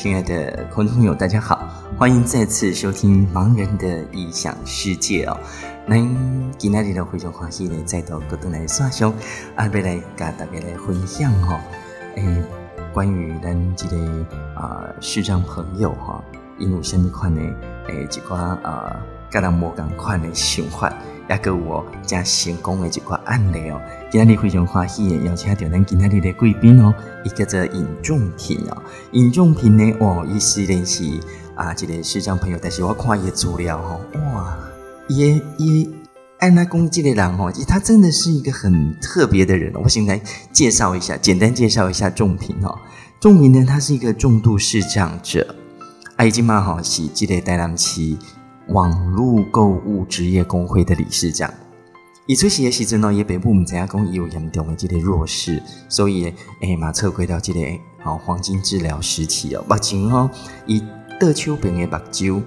亲爱的观众朋友，大家好，欢迎再次收听《盲人的异想世界》哦。那今天呢，非常欢喜呢，再到各度来刷上，阿要来跟大家来分享哈，诶，关于咱这个啊视障朋友哈，因有什么款的诶一寡啊，跟人无共款的想法。也个我真成功的一个案例哦，今天非常欢喜的邀请到咱今天的贵宾哦，一个叫尹仲平哦，尹仲平呢哦，伊是练习啊，一个视障朋友，但是我看伊资料吼，哇，伊伊安那公这个人哦，他真的是一个很特别的人，我先来介绍一下，简单介绍一下仲平哦，仲平呢，他是一个重度视障者，啊，已经蛮好是这个台南市。网络购物职业工会的理事长，伊出席的时阵呢，也北部唔知影讲伊有严重的这个弱势，所以诶马测归到这个好黄金治疗时期哦。目前哦，伊倒手边的目睭，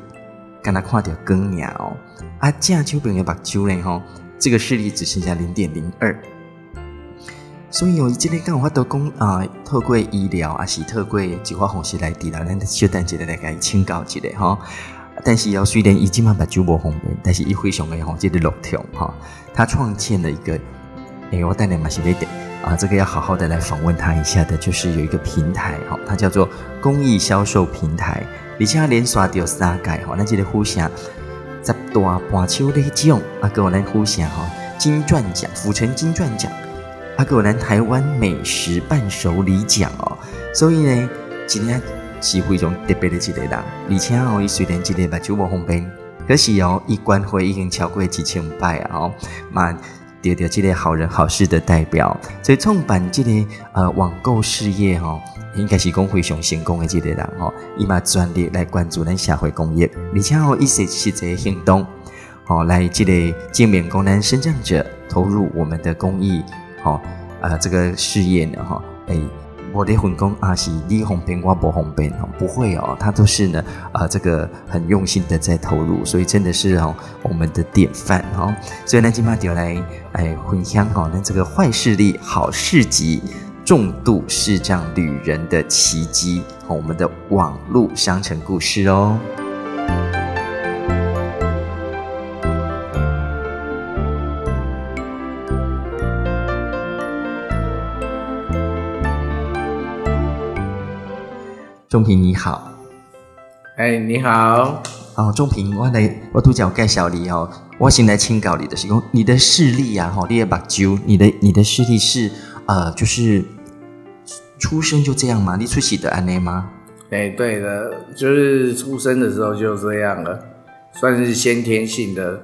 敢若看到光鸟哦，啊正手边的目睭呢吼，这个视力只剩下零点零二。所以哦，伊今天刚好都讲啊，透过医疗啊，是透过一寡方式来治疗，咱小等一下来甲伊请教一下吼。但是要虽然已经嘛把酒无红边，但是一回熊的吼，这个六条哈，他创建了一个，哎，我带来马西贝点啊，这个要好好的来访问他一下的，就是有一个平台哈，它叫做公益销售平台，而且连刷掉三届哈，那这个互相十大半秋的奖啊，给我来互相哈，金钻奖、府城金钻奖，啊，给我来台湾美食伴手礼奖哦，所以呢，今天。是非常特别的一个人，而且哦，伊虽然一个目睭无方便，可是哦，伊关会已经超过几千拜啊！哦，嘛得到这个好人好事的代表，所以创办这个呃网购事业哦，应该是讲非常成功的这个人哦，伊嘛专力来关注咱社会公益，而且哦，伊是实际行动，哦，来这个正面功能生长者投入我们的公益，哦呃这个事业呢哈，哎。我的混工阿，是你红边我不红边哦，不会哦，他都是呢，啊，这个很用心的在投入，所以真的是哦，我们的典范哦。所以呢，今天就来哎分享哦，那这个坏事力好事集，重度视障女人的奇迹和我们的网络商城故事哦。钟平你好，哎你好，哦钟平，我来我都叫介绍你哦，我先来请教你的是讲你的视力啊，哈，你的目睭，你的你的视力是呃，就是出生就这样吗？你出息的安内吗？哎，对的，就是出生的时候就这样了，算是先天性的。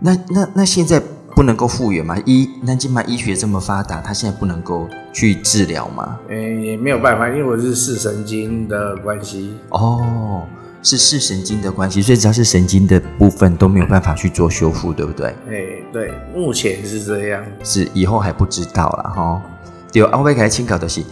那那那现在？不能够复原吗？医南京嘛医学这么发达，他现在不能够去治疗吗？嗯，也没有办法，因为我是视神经的关系。哦，是视神经的关系，所以只要是神经的部分都没有办法去做修复，对不对？哎，对，目前是这样，是以后还不知道了哈。有阿威凯清稿的是。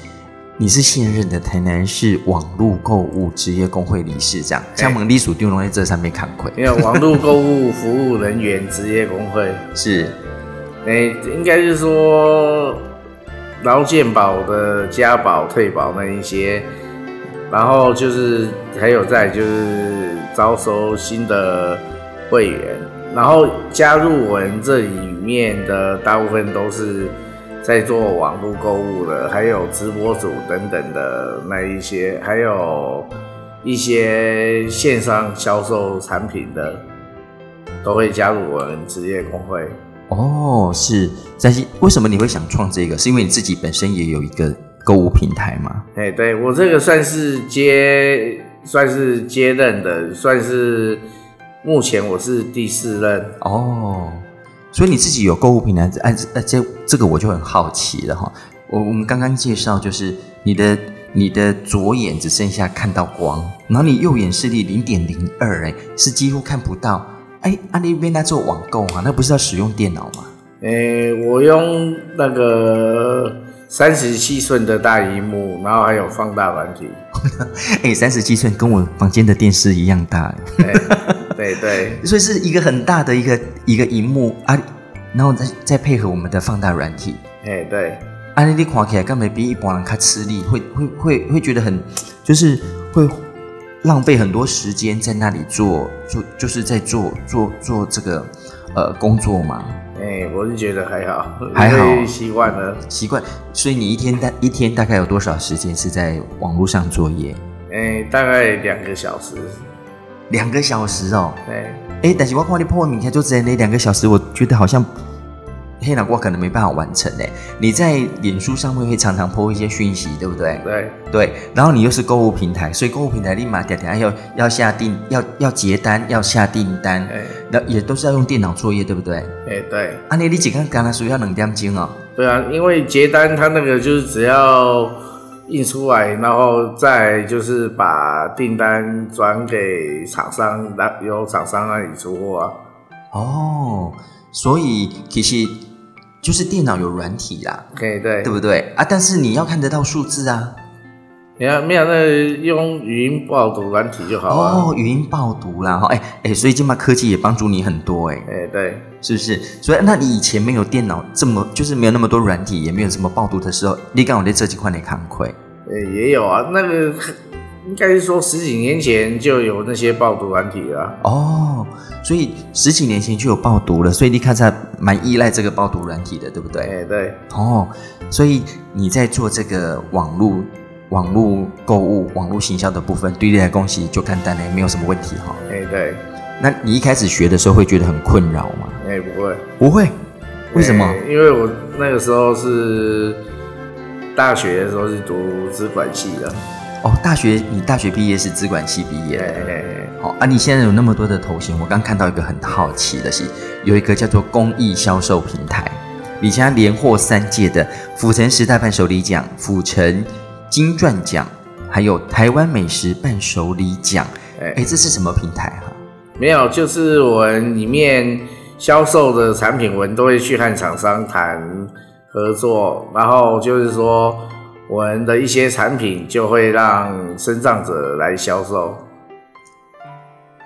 你是现任的台南市网络购物职业工会理事长，加盟隶属丢龙在这上面看亏。因为网络购物服务人员职业工会是，哎，应该是说劳健保的加保退保那一些，然后就是还有在就是招收新的会员，然后加入我们这里面的大部分都是。在做网络购物的，还有直播主等等的那一些，还有一些线上销售产品的，都会加入我们职业工会。哦，是，但是为什么你会想创这个？是因为你自己本身也有一个购物平台吗？哎，对我这个算是接，算是接任的，算是目前我是第四任。哦。所以你自己有购物平台，哎，哎，这这个我就很好奇了哈。我我们刚刚介绍就是你的你的左眼只剩下看到光，然后你右眼视力零点零二，哎，是几乎看不到。哎，阿那边在做网购啊，那不是要使用电脑吗？哎，我用那个三十七寸的大荧幕，然后还有放大软体。哎，三十七寸跟我房间的电视一样大。对对，所以是一个很大的一个一个荧幕啊，然后再再配合我们的放大软体，哎对，啊你看起来根本比一般人看吃力，会会会会觉得很就是会浪费很多时间在那里做，做就是在做做做这个呃工作嘛？哎，我是觉得还好，还好习惯了。习惯，所以你一天大一天大概有多少时间是在网络上作业？哎，大概两个小时。两个小时哦。对，哎，但是我看你破文明天就只那两个小时，我觉得好像黑脑瓜可能没办法完成哎。你在脸书上面会常常破一些讯息，对不对？对，对，然后你又是购物平台，所以购物平台立马点点要要下订，要要结单，要下订单，哎，那也都是要用电脑作业，对不对？哎，对，啊，你你几个刚才说要两点钟哦。对啊，因为结单它那个就是只要印出来，然后再就是把订单转给厂商，那由厂商那里出货啊。哦，所以其实就是电脑有软体啦，对对对，不对啊？但是你要看得到数字啊。你看没有那用语音报读软体就好啊。哦，语音报读啦，哈，哎哎，所以今嘛科技也帮助你很多，哎，哎，对，是不是？所以那你以前没有电脑这么，就是没有那么多软体，也没有什么报读的时候，你刚好在这几块你看亏。呃，也有啊，那个应该是说十几年前就有那些爆毒软体了啊。哦，所以十几年前就有爆毒了，所以你看在蛮依赖这个爆毒软体的，对不对？哎，对，哦，所以你在做这个网络网络购物、网络行销的部分，对你来恭喜就看淡了，没有什么问题哈。哎，对，那你一开始学的时候会觉得很困扰吗？哎，不会，不会，为什么？哎因为我那个时候是大学的时候是读资管系的。哦，大学你大学毕业是资管系毕业哎的，哎哎，哦啊，你现在有那么多的头衔，我刚看到一个很好奇的是，有一个叫做公益销售平台，你现在连获三届的府城时代伴手礼奖、府城金钻奖，还有台湾美食伴手礼奖。哎哎，这是什么平台哈、没有，就是我们里面销售的产品，我们都会去和厂商谈合作，然后就是说我们的一些产品就会让生长者来销售，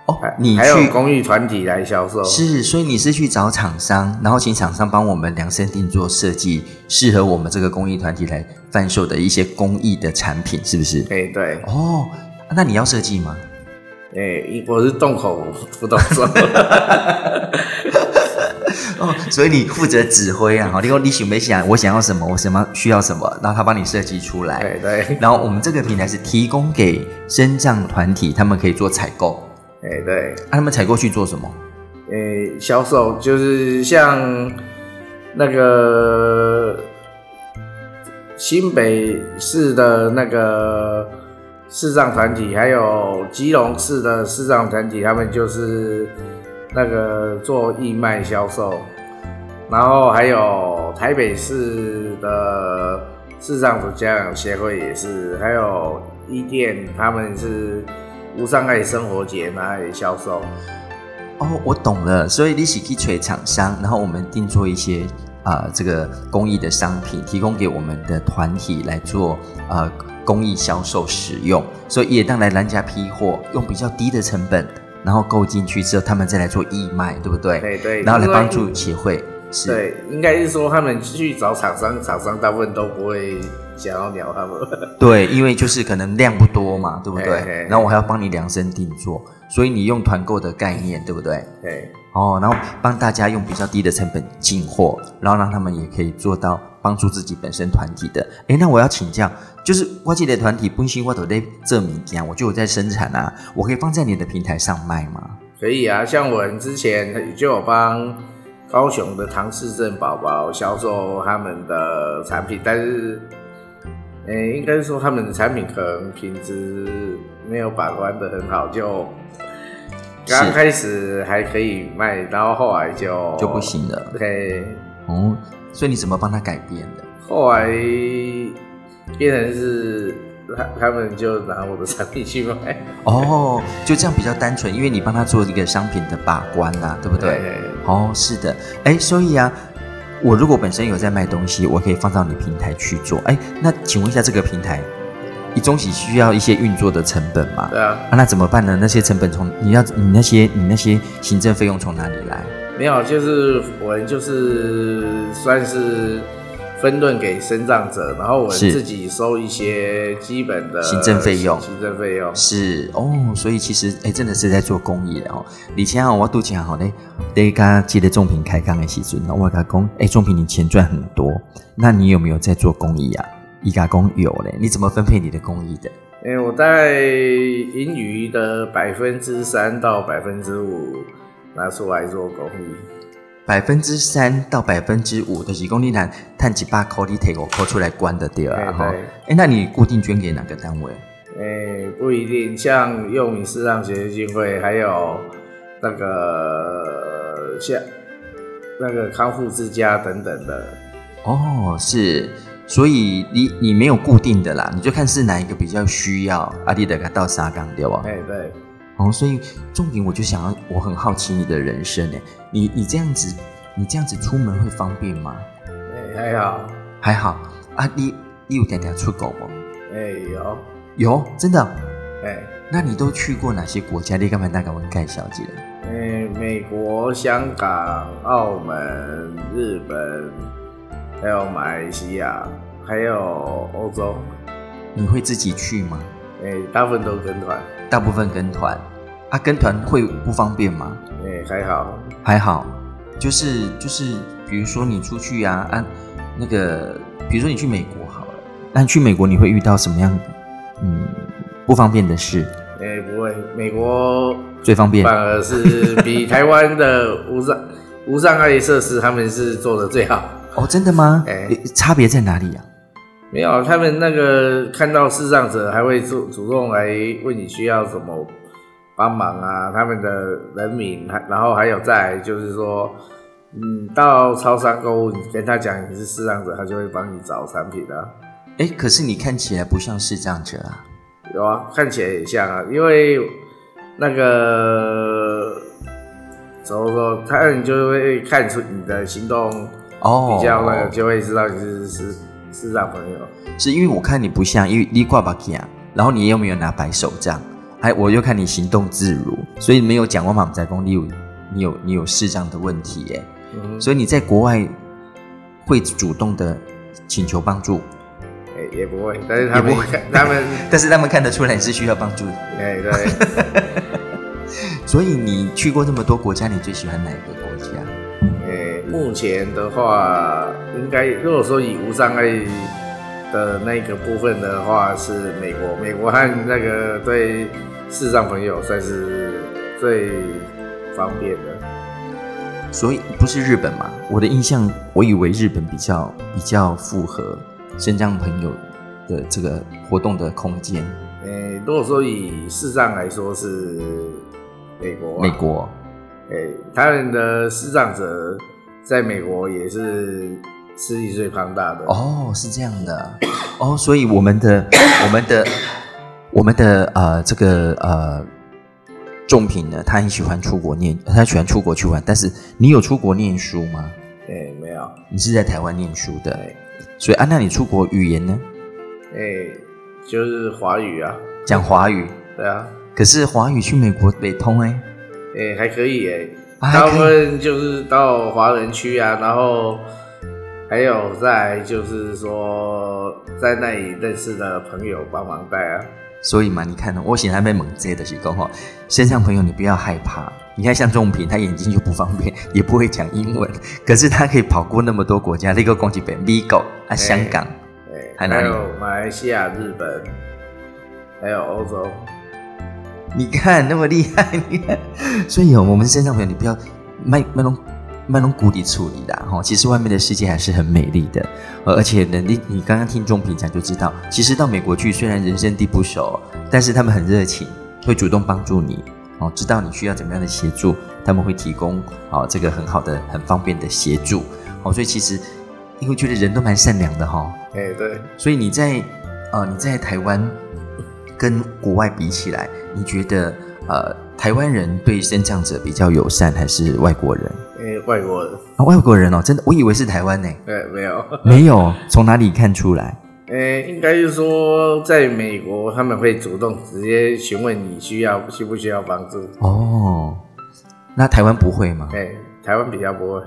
哦还，你还有去公益团体来销售。是，所以你是去找厂商，然后请厂商帮我们量身定做设计，适合我们这个公益团体来贩售的一些公益的产品，是不是？哎，对，哦，那你要设计吗？哎，我是动口不动手。哦，所以你负责指挥啊，好，你说你想没想，我想要什么，我什么需要什么，然后他帮你设计出来。对对，然后我们这个平台是提供给身障团体，他们可以做采购。哎对，啊，他们采购去做什么？诶，销售就是像那个新北市的那个市障团体，还有基隆市的市障团体，他们就是那个做义卖销售，然后还有台北市的市障者家长协会也是，还有一店他们是无障碍生活节拿来销售。哦，我懂了，所以你是去锤厂商，然后我们定做一些啊、呃这个公益的商品，提供给我们的团体来做呃公益销售使用，所以也当来人家批货，用比较低的成本，然后购进去之后，他们再来做义卖，对不对？对对，然后来帮助协会。是，对，应该是说他们去找厂商，厂商大部分都不会想要鸟他们。对，因为就是可能量不多嘛，对不对嘿嘿？然后我还要帮你量身定做，所以你用团购的概念，对不对？对，哦，然后帮大家用比较低的成本进货，然后让他们也可以做到帮助自己本身团体的。诶，那我要请教，就是我记得团体本身我都在这米讲，我就有在生产啊，我可以放在你的平台上卖吗？可以啊。像我之前就有帮高雄的唐氏症宝宝销售他们的产品，但是，诶、应该说他们的产品可能品质没有把关的很好，就刚开始还可以卖，然后后来就就不。行了。对，哦，所以你怎么帮他改变的？后来变成是他他们就拿我的产品去卖，哦，就这样比较单纯，因为你帮他做一个商品的把关呐、对不对？对哦，是的，哎，所以啊，我如果本身有在卖东西，我可以放到你平台去做。哎，那请问一下，这个平台，你中喜需要一些运作的成本嘛？对啊，啊，那怎么办呢？那些成本从你要你那些你那些行政费用从哪里来？没有，就是我们就是算是分论给身障者，然后我们自己收一些基本的行政费用行政费用。是哦，所以其实哎，真的是在做公益的哦。以前啊，我都讲好嘞，对刚记得仲平开刚的时阵，那我跟他讲，哎，仲平你钱赚很多，那你有没有在做公益啊？一家公有嘞，你怎么分配你的公益的？哎、我大概盈余的百分之三到百分之五拿出来做公益。百分之三到百分之五的几公里南，探几八扣你提我扣出来关的对啊哎哈。对哎，那你固定捐给哪个单位？哎、不一定，像幼民视障协进会，还有那个像那个康复之家等等的。哦，是，所以你你没有固定的啦，你就看是哪一个比较需要，阿弟的给他到沙港对吧？哎、对，哦，所以重点我就想要，我很好奇你的人生诶，你你这样子，你这样子出门会方便吗？哎、还好，还好啊，你你有点点出国吗？哎、有，有，真的。哎、那你都去过哪些国家？你干嘛大概问盖小姐？哎、美国、香港、澳门、日本，还有马来西亚，还有欧洲，你会自己去吗？哎、大部分都跟团，大部分跟团啊，跟团会不方便吗？哎、还好，还好，就是就是，比如说你出去啊，啊，那个，比如说你去美国好了，那你去美国你会遇到什么样嗯不方便的事？哎、不会，美国最方便反而是比台湾的无障 无障碍设施，他们是做的最好。哦，真的吗？哎诶差别在哪里啊？没有，他们那个看到视障者还会主主动来问你需要什么帮忙啊，他们的人民，还然后还有在就是说，嗯，到超商购物，你跟他讲你是视障者，他就会帮你找产品啊。哎，可是你看起来不像是这样者啊。有啊，看起来也像啊，因为那个怎么说，他们就会看出你的行动哦，比较那个，就会知道你是视视障朋友。是因为我看你不像，因为你挂把啊，然后你又没有拿白手杖，还我又看你行动自如，所以没有讲我马在公，你有你有你有视障的问题耶，嗯，所以你在国外会主动的请求帮助，哎、也不会，但是他们他们，但是他们看得出来你是需要帮助的，哎、对。所以你去过这么多国家，你最喜欢哪一个国家？诶、目前的话，应该如果说以无障碍的那个部分的话，是美国。美国和那个对视障朋友算是最方便的。所以不是日本嘛？我的印象，我以为日本比较比较符合身障朋友的这个活动的空间。诶、如果说以视障来说是美国、啊，美，国诶、他们的视障者在美国也是势力最庞大的。哦，是这样的 哦，所以我们的我们的我们的呃这个呃仲平呢，他很喜欢出国念，他喜欢出国去玩。但是你有出国念书吗？诶、没有，你是在台湾念书的，对，所以啊，那你出国语言呢？诶、就是华语啊，讲华语，对啊。可是华语去美国北通哎、诶、还可以诶、啊大部分就是到华人区啊，然后还有在就是说在那里认识的朋友帮忙带啊。所以嘛，你看呢，我显然被猛接的是讲哈，线上朋友你不要害怕。你看像仲平，他眼睛就不方便，也不会讲英文，可是他可以跑过那么多国家，那个攻击北美国啊、香港，诶、还哪里还有马来西亚、日本，还有欧洲。你看那么厉害，你看，所以哦，我们身上朋友，你不要卖卖弄卖弄谷底处理啦哈。其实外面的世界还是很美丽的，呃而且呢，你你刚刚听众平讲就知道，其实到美国去虽然人生地不熟，但是他们很热情，会主动帮助你哦，知道你需要怎么样的协助，他们会提供哦这个很好的、很方便的协助哦。所以其实因为觉得人都蛮善良的哈、诶、对，所以你在呃你在台湾跟国外比起来，你觉得呃台湾人对身障者比较友善，还是外国人？诶、外国人，啊，外国人哦，真的，我以为是台湾呢，对，没有。没有，从哪里看出来？诶、应该是说，在美国他们会主动直接询问你需要需不需要帮助。哦，那台湾不会吗？诶、台湾比较不会。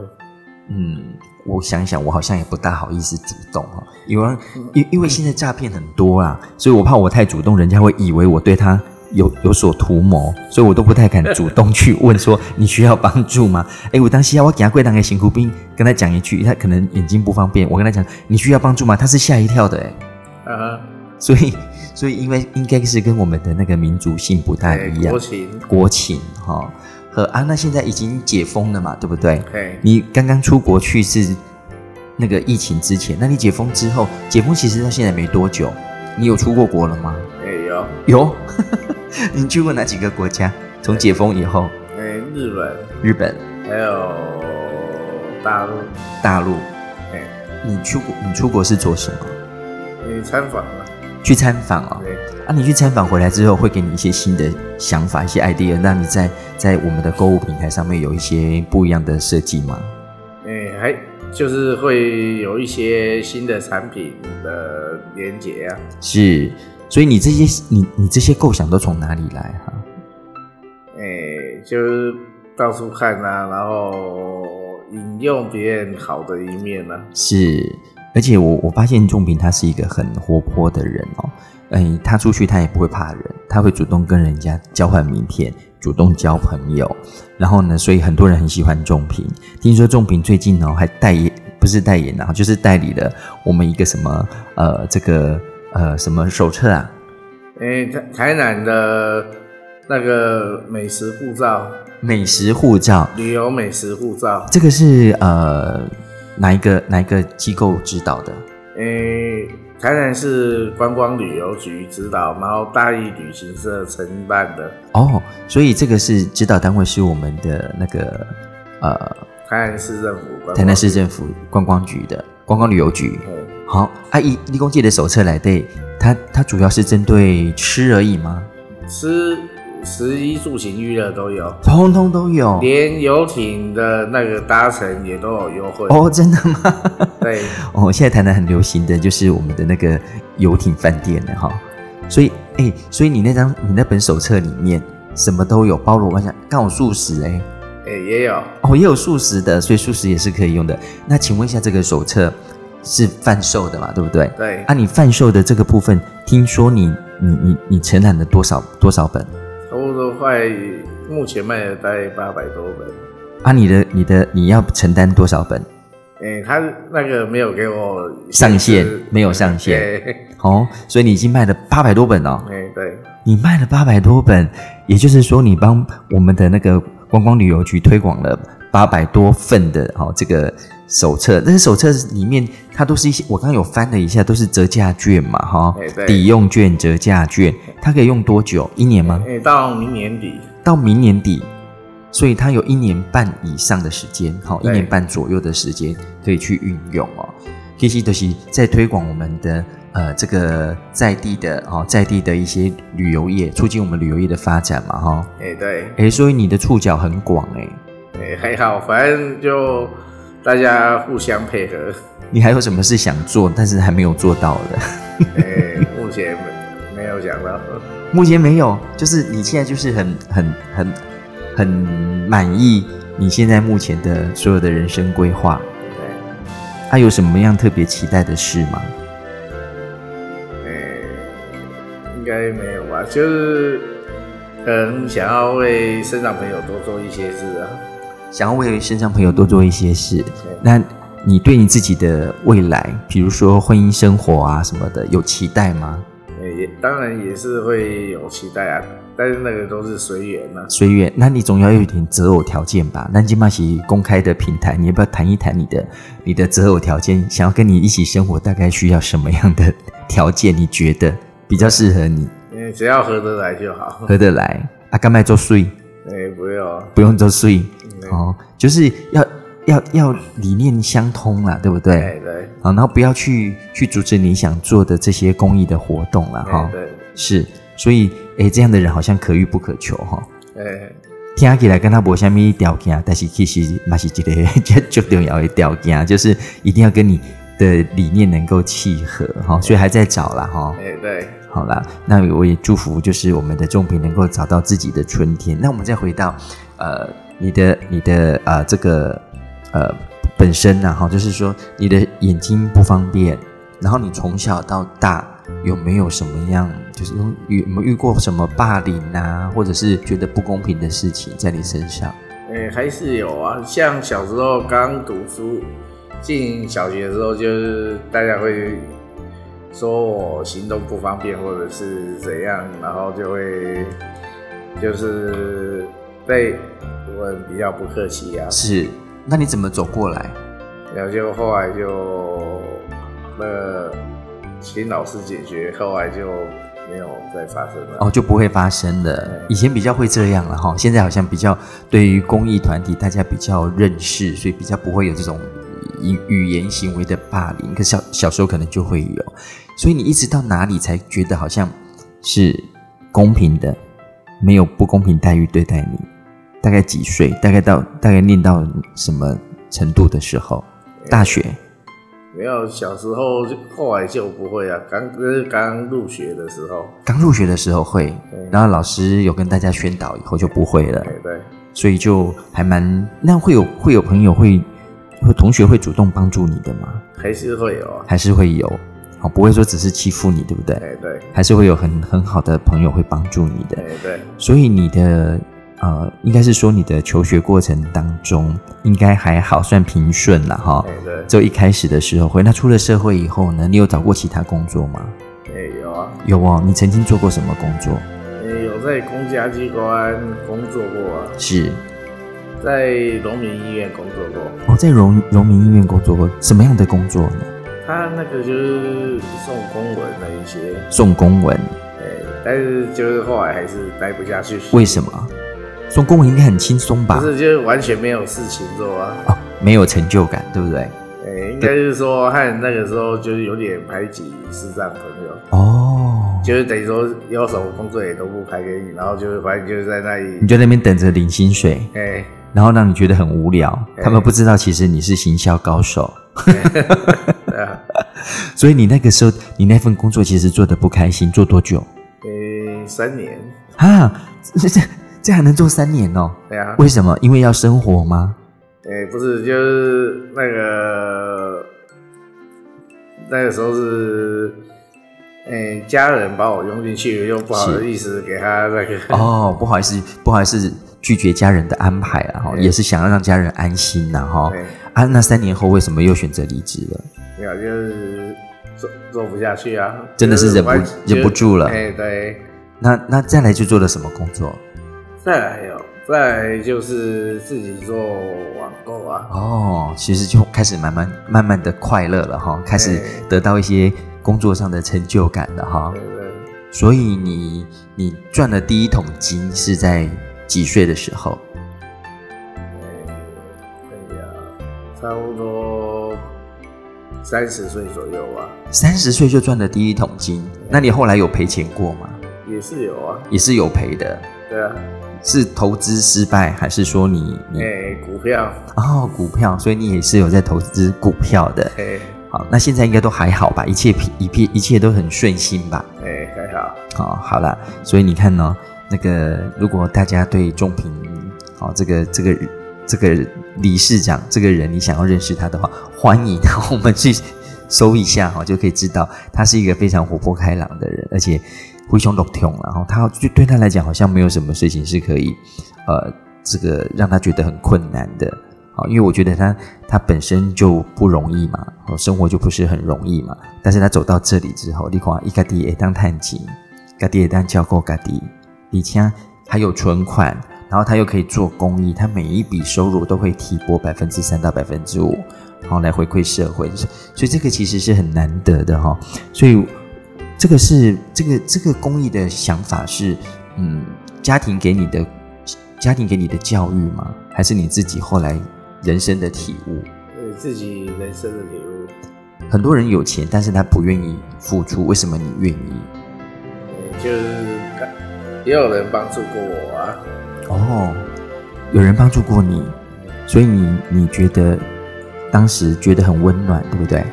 嗯，我想想，我好像也不大好意思主动哈，因为因因为现在诈骗很多啦，所以我怕我太主动，人家会以为我对他有有所图谋，所以我都不太敢主动去问说你需要帮助吗？哎，我当时要我给他跪当个辛苦兵，跟他讲一句，他可能眼睛不方便，我跟他讲你需要帮助吗？他是吓一跳的哎，啊，所以所以因为应该是跟我们的那个民族性不太一样。国，情，国情哈和啊，那现在已经解封了嘛，对不对？嘿，你刚刚出国去是那个疫情之前，那你解封之后，解封其实到现在没多久，你有出过国了吗？哎有，有，你去过哪几个国家？从解封以后，哎日本，日本、还有大陆，大陆，哎，你出国，你出国是做什么？你参访了，去参访哦。啊，你去参访回来之后，会给你一些新的想法、一些 idea，让你在在我们的购物平台上面有一些不一样的设计吗？哎还就是会有一些新的产品的连接啊，是，所以你这些你你这些构想都从哪里来哈？哎就是到处看啊，然后引用别人好的一面啊，是，而且我我发现仲平他是一个很活泼的人哦，哎，他出去他也不会怕人，他会主动跟人家交换名片，主动交朋友，然后呢，所以很多人很喜欢仲平。听说仲平最近哦还代言，不是代言啊，就是代理了我们一个什么呃这个呃什么手册啊，哎台台南的那个美食护照，美食护照，旅游美食护照，这个是呃哪一个哪一个机构指导的？诶，台南市观光旅游局指导，然后大义旅行社承办的哦，所以这个是指导单位是我们的那个呃台南市政府台南市政府观光局的观光旅游局。嘿好，阿姨，立功界的手册来对，它它主要是针对吃而已吗？吃食衣住行娱乐都有，通通都有连游艇的那个搭乘也都有优惠。哦，真的吗？对，哦，现在台南很流行的就是我们的那个游艇饭店了哈，所以哎，所以你那张你那本手册里面什么都有，包罗万象，刚好素食哎，诶也有，哦也有素食的，所以素食也是可以用的。那请问一下，这个手册是贩售的嘛？对不对？对，啊，你贩售的这个部分，听说你你你你承揽了多少多少本？差不多快目前卖了大概八百多本。啊，你的你的你要承担多少本？诶，他那个没有给我上限没有上限 对，哦，所以你已经卖了八百多本哦。诶 对，你卖了八百多本，也就是说你帮我们的那个观光旅游局推广了八百多份的哦这个手册。但是手册里面它都是一些我刚刚有翻了一下，都是折价券嘛哈抵用券、折价券，它可以用多久？一年吗？诶到明年底，到明年底，所以它有一年半以上的时间，好，一年半左右的时间可以去运用哦。其实都是在推广我们的呃这个在地的哦，在地的一些旅游业，促进我们旅游业的发展嘛哈。哎对，哎，所以你的触角很广诶。诶还好，反正就大家互相配合。你还有什么事想做但是还没有做到的？哎，目前没没有想到。目前没有，就是你现在就是很很很很满意你现在目前的所有的人生规划。对，还、有什么样特别期待的事吗？诶，应该没有吧？就是可能想要为身长朋友多做一些事啊。想要为身上朋友多做一些事，那你对你自己的未来，比如说婚姻生活啊什么的，有期待吗？诶也当然也是会有期待啊，但是那个都是随缘呐。随缘，那你总要有一点择偶条件吧？那今嘛是公开的平台，你要不要谈一谈你的你的择偶条件？想要跟你一起生活，大概需要什么样的条件？你觉得比较适合你，只要合得来就好。合得来？啊，干麦做税，诶，不用，不用做税嗯哦，就是要要要理念相通啦，对不对？对然后不要去去阻止你想做的这些公益的活动了哈。对是，所以哎，这样的人好像可遇不可求哈。对，诶，听起来跟他无虾米条件，但是其实嘛是一个最最 重要的条件，就是一定要跟你的理念能够契合哈。所以还在找啦哈。诶，对，好啦，那我也祝福就是我们的仲平能够找到自己的春天。那我们再回到呃你的你的呃这个呃本身呢，哈，就是说你的眼睛不方便，然后你从小到大有没有什么样，就是有有没遇过什么霸凌啊，或者是觉得不公平的事情在你身上？哎，还是有啊，像小时候刚读书进小学的时候，就是大家会说我行动不方便或者是怎样，然后就会就是对我比较不客气啊。是，那你怎么走过来？然后就后来就那请老师解决，后来就没有再发生了。哦，就不会发生了。以前比较会这样了哈，现在好像比较对于公益团体大家比较认识，所以比较不会有这种语语言行为的霸凌。可小小时候可能就会有，所以你一直到哪里才觉得好像是公平的，没有不公平待遇对待你？大概几岁？大概到大概念到什么程度的时候？大学没有，小时候就后来就不会啊。刚就是刚入学的时候，刚入学的时候会，然后老师有跟大家宣导以后就不会了。对对，所以就还蛮那会有会有朋友会会同学会主动帮助你的吗？还是会有啊，还是会有哦，不会说只是欺负你，对不对？对对，还是会有很很好的朋友会帮助你的。对对，所以你的。呃，应该是说你的求学过程当中应该还好，算平顺了哈。对，就一开始的时候会。那出了社会以后呢，你有找过其他工作吗？哎，有啊。有哦，你曾经做过什么工作？哎，有在公家机关工作过啊。是，在农民医院工作过。哦，在农农民医院工作过，什么样的工作呢？他那个就是送公文的一些。送公文。哎，但是就是后来还是待不下去。为什么？送公文应该很轻松吧？不是，就是完全没有事情做啊！哦，没有成就感，对不对？哎，应该是说，和那个时候就是有点排挤视障朋友哦，就是等于说有什么工作也都不排给你，然后就是反正就是在那里，你就那边等着领薪水，哎，然后让你觉得很无聊。他们不知道其实你是行销高手。所以你那个时候，你那份工作其实做的不开心，做多久？呃，三年啊，这这。这还能做三年哦？对啊。为什么？因为要生活吗？哎，不是，就是那个那个时候是，哎，家人把我拥进去，又不好意思给他那个。哦，不好意思，不好意思，拒绝家人的安排啊！哈，也是想要让家人安心呐！哈。啊，那三年后为什么又选择离职了？没有，就是做做不下去啊！真的是忍不忍不住了。哎，对。那那再来就做了什么工作？再来有，再就是自己做网购啊。哦，其实就开始慢慢慢慢的快乐了哈，开始得到一些工作上的成就感了哈。对对。所以你你赚的第一桶金是在几岁的时候？哎呀，差不多三十岁左右啊。三十岁就赚的第一桶金，那你后来有赔钱过吗？也是有啊，也是有赔的。对啊。是投资失败，还是说你你股票哦股票，所以你也是有在投资股票的。哎，好，那现在应该都还好吧？一切一片一切都很顺心吧？哎，还好。好，好了，所以你看呢，那个如果大家对仲平，好这个这个这个理事长这个人，你想要认识他的话，欢迎我们去搜一下哈，就可以知道他是一个非常活泼开朗的人，而且。灰熊都痛，然后他就对他来讲好像没有什么事情是可以，呃，这个让他觉得很困难的啊，因为我觉得他他本身就不容易嘛，生活就不是很容易嘛。但是他走到这里之后，你看，一家弟也当探亲，家弟也当教过家弟，以前还有存款，然后他又可以做公益，他每一笔收入都会提拨百分之三到百分之五，然后来回馈社会，所以这个其实是很难得的哈，所以。这个是这个这个公益的想法是，嗯，家庭给你的，家庭给你的教育吗？还是你自己后来人生的体悟？呃，自己人生的体悟。很多人有钱，但是他不愿意付出，为什么你愿意？就是也有人帮助过我啊。哦，有人帮助过你，所以你你觉得当时觉得很温暖，对不对？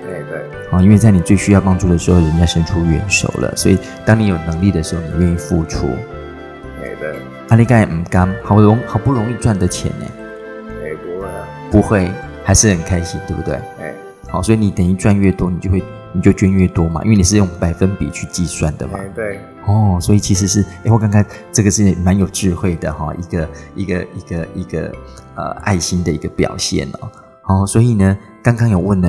啊，因为在你最需要帮助的时候，人家伸出援手了，所以当你有能力的时候，你愿意付出。对的。阿力盖唔甘，好容好不容易赚的钱呢？哎，不会啊。不会，还是很开心，对不对？哎，好，所以你等于赚越多，你就会你就捐越多嘛，因为你是用百分比去计算的嘛。哎，对，哦，所以其实是，哎，我刚刚这个是蛮有智慧的哈，一个一个一个一个呃爱心的一个表现哦。哦，所以呢，刚刚有问了，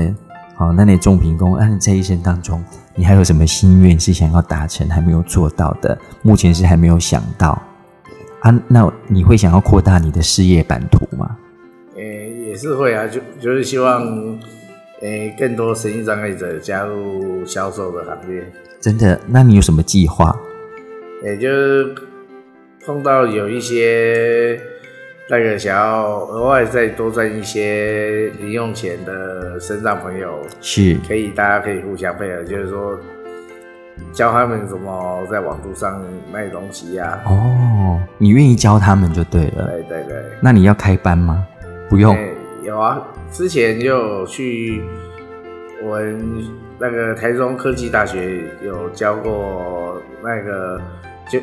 好，那你中平公，那你这一生当中，你还有什么心愿是想要达成还没有做到的？目前是还没有想到啊？那你会想要扩大你的事业版图吗？诶，也是会啊，就就是希望，诶，更多身心障碍者加入销售的行列。真的？那你有什么计划？也就是碰到有一些那个想要额外再多赚一些零用钱的身障朋友，是可以大家可以互相配合，就是说教他们怎么在网络上卖东西呀、哦，你愿意教他们就对了。对对对，那你要开班吗？不用。诶有啊，之前就有去我们那个台中科技大学有教过那个就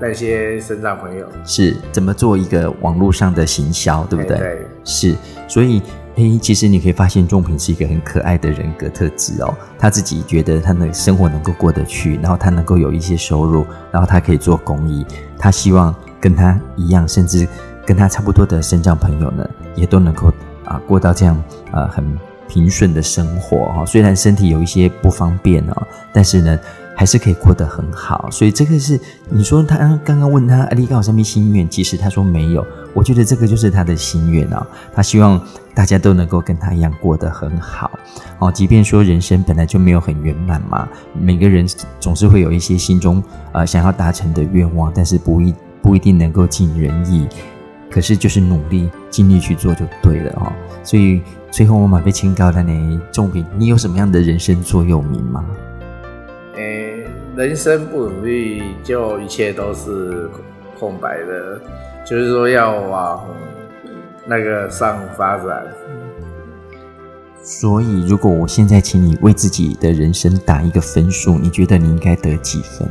那些身障朋友，是怎么做一个网络上的行销，对不对？哎对是，所以诶，其实你可以发现仲平是一个很可爱的人格特质哦。他自己觉得他的生活能够过得去，然后他能够有一些收入，然后他可以做公益。他希望跟他一样，甚至跟他差不多的身障朋友呢，也都能够啊过到这样呃很平顺的生活哈、哦。虽然身体有一些不方便哦，但是呢。还是可以过得很好，所以这个是你说他刚刚问他阿里高有什么心愿，其实他说没有。我觉得这个就是他的心愿啊，他希望大家都能够跟他一样过得很好哦。即便说人生本来就没有很圆满嘛，每个人总是会有一些心中呃想要达成的愿望，但是不一不一定能够尽人意。可是就是努力尽力去做就对了哦。所以最后我们被清高的呢，仲平，你有什么样的人生座右铭吗？诶、人生不努力，就一切都是空白的。就是说，要往那个上发展。所以，如果我现在请你为自己的人生打一个分数，你觉得你应该得几分？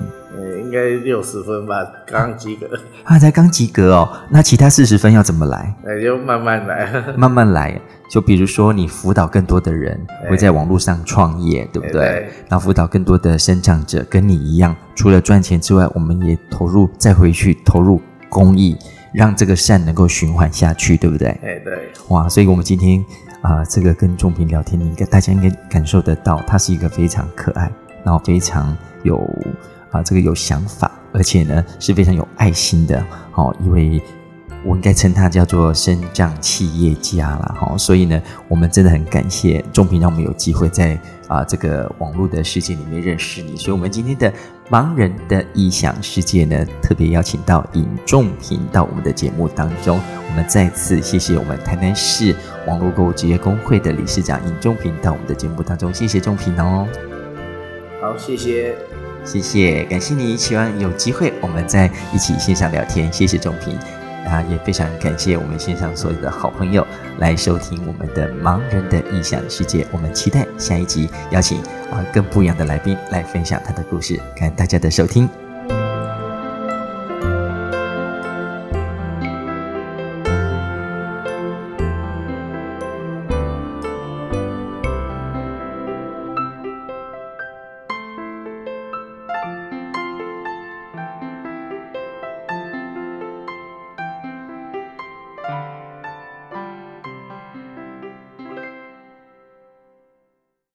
呃，应该六十分吧，刚及格。他，才刚及格哦，那其他四十分要怎么来？那就慢慢来。慢慢来。就比如说，你辅导更多的人哎会在网络上创业，对不对？哎对然后辅导更多的生长者，跟你一样，除了赚钱之外，我们也投入再回去投入公益，让这个善能够循环下去，对不对？哎，对，哇，所以我们今天啊、这个跟仲平聊天，你应该大家应该感受得到，他是一个非常可爱，然后非常有啊、这个有想法，而且呢是非常有爱心的哦，一位我应该称他叫做升降企业家啦，哈、所以呢，我们真的很感谢仲平，让我们有机会在啊、这个网络的世界里面认识你，所以我们今天的盲人的异想世界呢，特别邀请到尹仲平到我们的节目当中，我们再次谢谢我们台南市网络购物职业工会的理事长尹仲平到我们的节目当中，谢谢仲平哦。好，谢谢。谢谢，感谢你。希望有机会我们再一起线上聊天。谢谢仲平，啊，也非常感谢我们线上所有的好朋友来收听我们的盲人的异想世界。我们期待下一集邀请啊更不一样的来宾来分享他的故事。感谢大家的收听，